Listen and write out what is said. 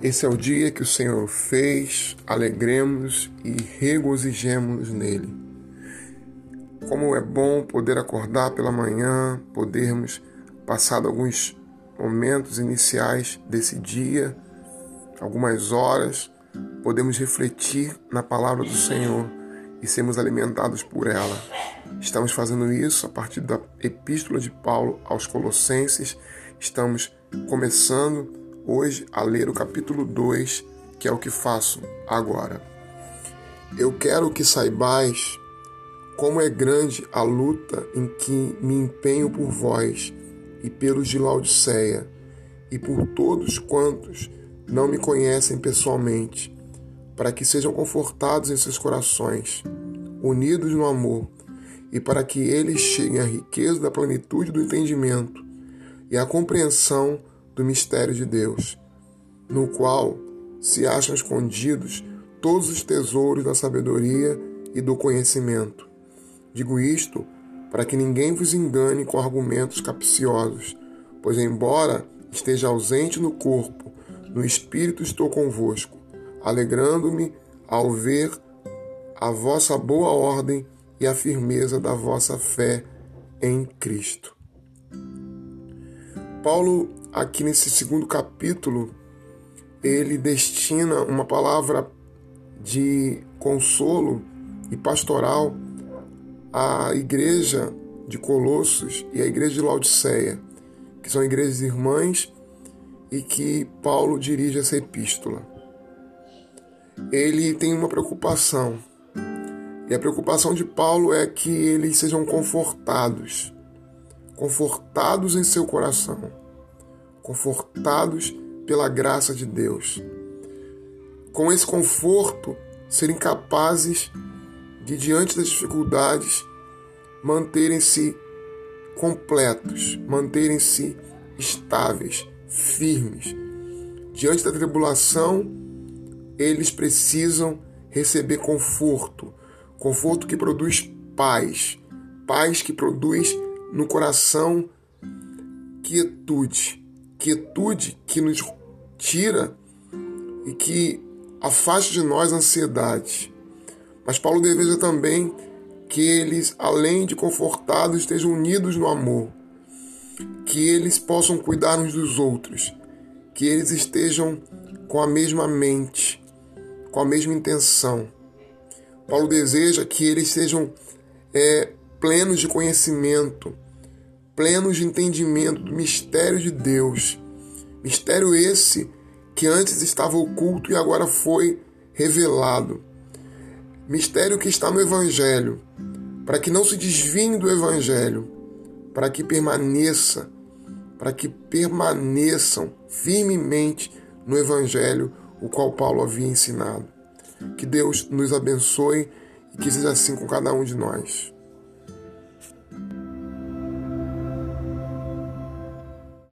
Esse é o dia que o Senhor fez, alegremos e regozijemos nele. Como é bom poder acordar pela manhã, podermos passar alguns momentos iniciais desse dia, algumas horas, podemos refletir na palavra do Senhor e sermos alimentados por ela. Estamos fazendo isso a partir da Epístola de Paulo aos Colossenses. Estamos começando hoje a ler o capítulo 2, que é o que faço agora. Eu quero que saibais como é grande a luta em que me empenho por vós e pelos de Laodiceia e por todos quantos não me conhecem pessoalmente, para que sejam confortados em seus corações, unidos no amor, e para que eles cheguem à riqueza da plenitude do entendimento e à compreensão do mistério de Deus, no qual se acham escondidos todos os tesouros da sabedoria e do conhecimento. Digo isto para que ninguém vos engane com argumentos capciosos, pois, embora esteja ausente no corpo, no espírito estou convosco, alegrando-me ao ver a vossa boa ordem e a firmeza da vossa fé em Cristo. Paulo aqui nesse segundo capítulo, ele destina uma palavra de consolo e pastoral à igreja de Colossos e à igreja de Laodiceia, que são igrejas irmãs e que Paulo dirige essa epístola. Ele tem uma preocupação, e a preocupação de Paulo é que eles sejam confortados, confortados em seu coração confortados pela graça de Deus. Com esse conforto, serem capazes de, diante das dificuldades, manterem-se completos, manterem-se estáveis, firmes. Diante da tribulação, eles precisam receber conforto, conforto que produz paz, paz que produz no coração quietude, quietude que nos tira e que afaste de nós a ansiedade. Mas Paulo deseja também que eles, além de confortados, estejam unidos no amor, que eles possam cuidar uns dos outros, que eles estejam com a mesma mente, com a mesma intenção. Paulo deseja que eles sejam é, plenos de conhecimento, plenos de entendimento do mistério de Deus. Mistério esse que antes estava oculto e agora foi revelado. Mistério que está no Evangelho, para que não se desviem do Evangelho, para que permaneça, para que permaneçam firmemente no Evangelho, o qual Paulo havia ensinado. Que Deus nos abençoe e que seja assim com cada um de nós.